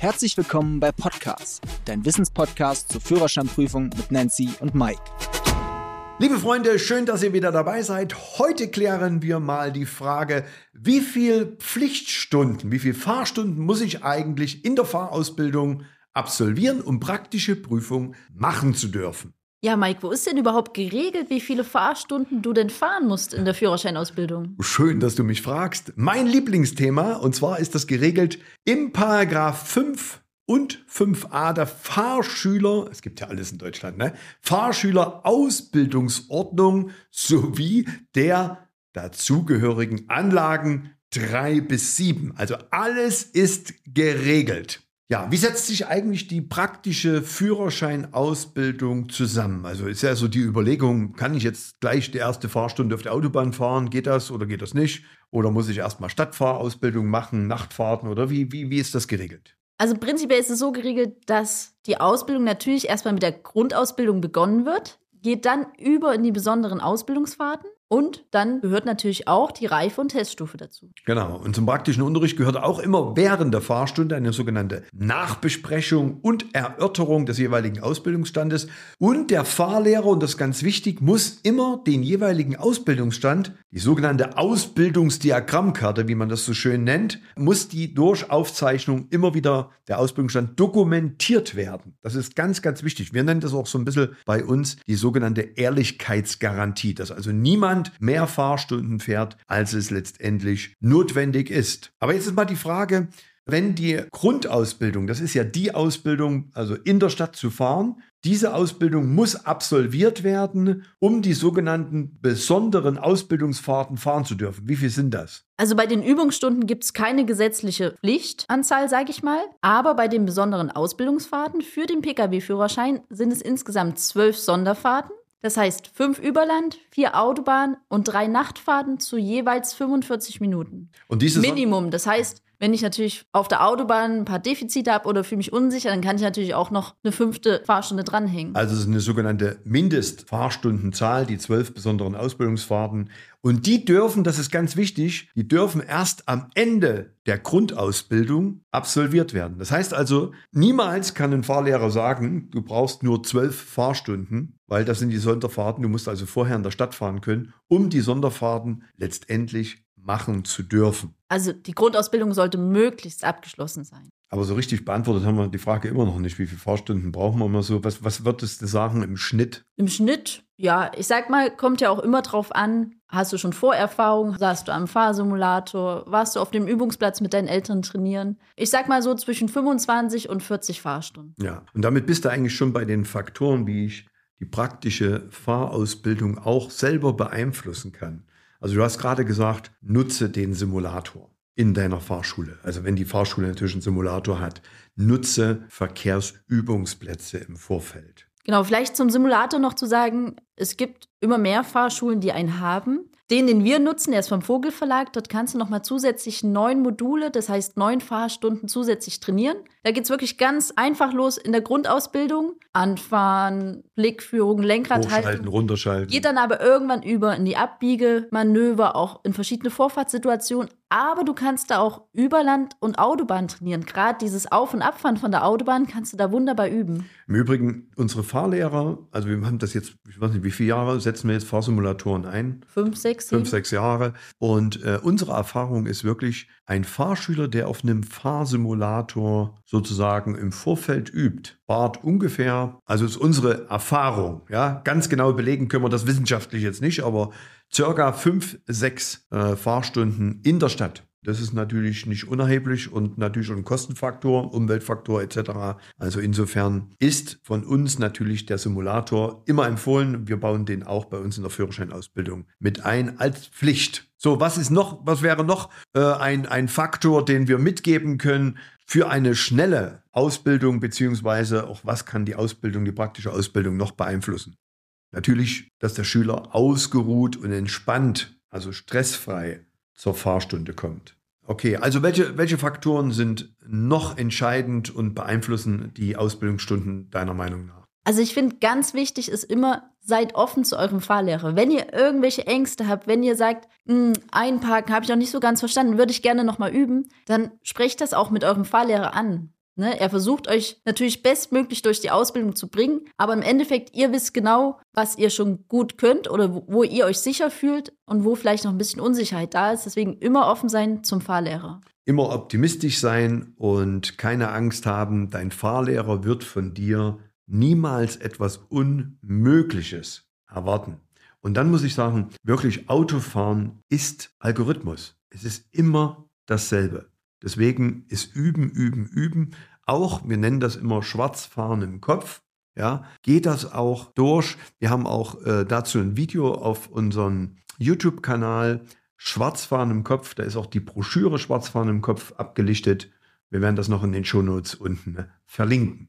Herzlich willkommen bei Podcast, dein Wissenspodcast zur Führerscheinprüfung mit Nancy und Mike. Liebe Freunde, schön, dass ihr wieder dabei seid. Heute klären wir mal die Frage, wie viel Pflichtstunden, wie viel Fahrstunden muss ich eigentlich in der Fahrausbildung absolvieren, um praktische Prüfung machen zu dürfen? Ja, Mike, wo ist denn überhaupt geregelt, wie viele Fahrstunden du denn fahren musst in der Führerscheinausbildung? Schön, dass du mich fragst. Mein Lieblingsthema, und zwar ist das geregelt im Paragraph 5 und 5a der Fahrschüler, es gibt ja alles in Deutschland, ne? Fahrschülerausbildungsordnung sowie der dazugehörigen Anlagen 3 bis 7. Also alles ist geregelt. Ja, wie setzt sich eigentlich die praktische Führerscheinausbildung zusammen? Also ist ja so die Überlegung, kann ich jetzt gleich die erste Fahrstunde auf der Autobahn fahren? Geht das oder geht das nicht? Oder muss ich erstmal Stadtfahrausbildung machen, Nachtfahrten oder wie, wie, wie ist das geregelt? Also prinzipiell ist es so geregelt, dass die Ausbildung natürlich erstmal mit der Grundausbildung begonnen wird, geht dann über in die besonderen Ausbildungsfahrten und dann gehört natürlich auch die Reife- und Teststufe dazu. Genau. Und zum praktischen Unterricht gehört auch immer während der Fahrstunde eine sogenannte Nachbesprechung und Erörterung des jeweiligen Ausbildungsstandes. Und der Fahrlehrer, und das ist ganz wichtig, muss immer den jeweiligen Ausbildungsstand, die sogenannte Ausbildungsdiagrammkarte, wie man das so schön nennt, muss die durch Aufzeichnung immer wieder der Ausbildungsstand dokumentiert werden. Das ist ganz, ganz wichtig. Wir nennen das auch so ein bisschen bei uns die sogenannte Ehrlichkeitsgarantie, dass also niemand niemand mehr Fahrstunden fährt, als es letztendlich notwendig ist. Aber jetzt ist mal die Frage, wenn die Grundausbildung, das ist ja die Ausbildung, also in der Stadt zu fahren, diese Ausbildung muss absolviert werden, um die sogenannten besonderen Ausbildungsfahrten fahren zu dürfen. Wie viel sind das? Also bei den Übungsstunden gibt es keine gesetzliche Pflichtanzahl, sage ich mal. Aber bei den besonderen Ausbildungsfahrten für den Pkw-Führerschein sind es insgesamt zwölf Sonderfahrten. Das heißt fünf Überland, vier Autobahn und drei Nachtfahrten zu jeweils 45 Minuten. Und dieses Minimum. Das heißt, wenn ich natürlich auf der Autobahn ein paar Defizite habe oder fühle mich unsicher, dann kann ich natürlich auch noch eine fünfte Fahrstunde dranhängen. Also es ist eine sogenannte Mindestfahrstundenzahl, die zwölf besonderen Ausbildungsfahrten. Und die dürfen, das ist ganz wichtig, die dürfen erst am Ende der Grundausbildung absolviert werden. Das heißt also, niemals kann ein Fahrlehrer sagen, du brauchst nur zwölf Fahrstunden, weil das sind die Sonderfahrten. Du musst also vorher in der Stadt fahren können, um die Sonderfahrten letztendlich machen zu dürfen. Also die Grundausbildung sollte möglichst abgeschlossen sein. Aber so richtig beantwortet haben wir die Frage immer noch nicht. Wie viele Fahrstunden brauchen wir immer so? Was, was würdest du sagen im Schnitt? Im Schnitt, ja, ich sag mal, kommt ja auch immer drauf an, hast du schon Vorerfahrung? Saßt du am Fahrsimulator? Warst du auf dem Übungsplatz mit deinen Eltern trainieren? Ich sag mal so zwischen 25 und 40 Fahrstunden. Ja, und damit bist du eigentlich schon bei den Faktoren, wie ich die praktische Fahrausbildung auch selber beeinflussen kann. Also du hast gerade gesagt, nutze den Simulator in deiner Fahrschule. Also wenn die Fahrschule natürlich einen Simulator hat, nutze Verkehrsübungsplätze im Vorfeld. Genau, vielleicht zum Simulator noch zu sagen, es gibt immer mehr Fahrschulen, die einen haben. Den, den wir nutzen, der ist vom Vogelverlag. Dort kannst du nochmal zusätzlich neun Module, das heißt neun Fahrstunden zusätzlich trainieren. Da geht es wirklich ganz einfach los in der Grundausbildung. Anfahren, Blickführung, Lenkrad Hochschalten, halten. runterschalten. Geht dann aber irgendwann über in die Abbiegemanöver, auch in verschiedene Vorfahrtssituationen. Aber du kannst da auch Überland und Autobahn trainieren. Gerade dieses Auf- und Abfahren von der Autobahn kannst du da wunderbar üben. Im Übrigen, unsere Fahrlehrer, also wir haben das jetzt, ich weiß nicht, wie viele Jahre setzen wir jetzt Fahrsimulatoren ein? Fünf, sechs. Fünf, sechs Jahre. Und äh, unsere Erfahrung ist wirklich, ein Fahrschüler, der auf einem Fahrsimulator sozusagen im Vorfeld übt, fahrt ungefähr, also ist unsere Erfahrung, ja, ganz genau belegen können wir das wissenschaftlich jetzt nicht, aber circa fünf, sechs äh, Fahrstunden in der Stadt. Das ist natürlich nicht unerheblich und natürlich ein Kostenfaktor, Umweltfaktor etc. Also insofern ist von uns natürlich der Simulator immer empfohlen. Wir bauen den auch bei uns in der Führerscheinausbildung mit ein als Pflicht. So, was ist noch, was wäre noch äh, ein, ein Faktor, den wir mitgeben können für eine schnelle Ausbildung, beziehungsweise auch was kann die Ausbildung, die praktische Ausbildung noch beeinflussen? Natürlich, dass der Schüler ausgeruht und entspannt, also stressfrei zur Fahrstunde kommt. Okay, also welche, welche Faktoren sind noch entscheidend und beeinflussen die Ausbildungsstunden deiner Meinung nach? Also ich finde, ganz wichtig ist immer, seid offen zu eurem Fahrlehrer. Wenn ihr irgendwelche Ängste habt, wenn ihr sagt, hm, einparken habe ich noch nicht so ganz verstanden, würde ich gerne nochmal üben, dann sprecht das auch mit eurem Fahrlehrer an. Ne? Er versucht euch natürlich bestmöglich durch die Ausbildung zu bringen, aber im Endeffekt, ihr wisst genau, was ihr schon gut könnt oder wo, wo ihr euch sicher fühlt und wo vielleicht noch ein bisschen Unsicherheit da ist. Deswegen immer offen sein zum Fahrlehrer. Immer optimistisch sein und keine Angst haben, dein Fahrlehrer wird von dir niemals etwas Unmögliches erwarten. Und dann muss ich sagen, wirklich Autofahren ist Algorithmus. Es ist immer dasselbe. Deswegen ist Üben, Üben, Üben. Auch, wir nennen das immer Schwarzfahren im Kopf. Ja, geht das auch durch. Wir haben auch äh, dazu ein Video auf unserem YouTube-Kanal Schwarzfahren im Kopf. Da ist auch die Broschüre Schwarzfahren im Kopf abgelichtet. Wir werden das noch in den Shownotes unten ne, verlinken.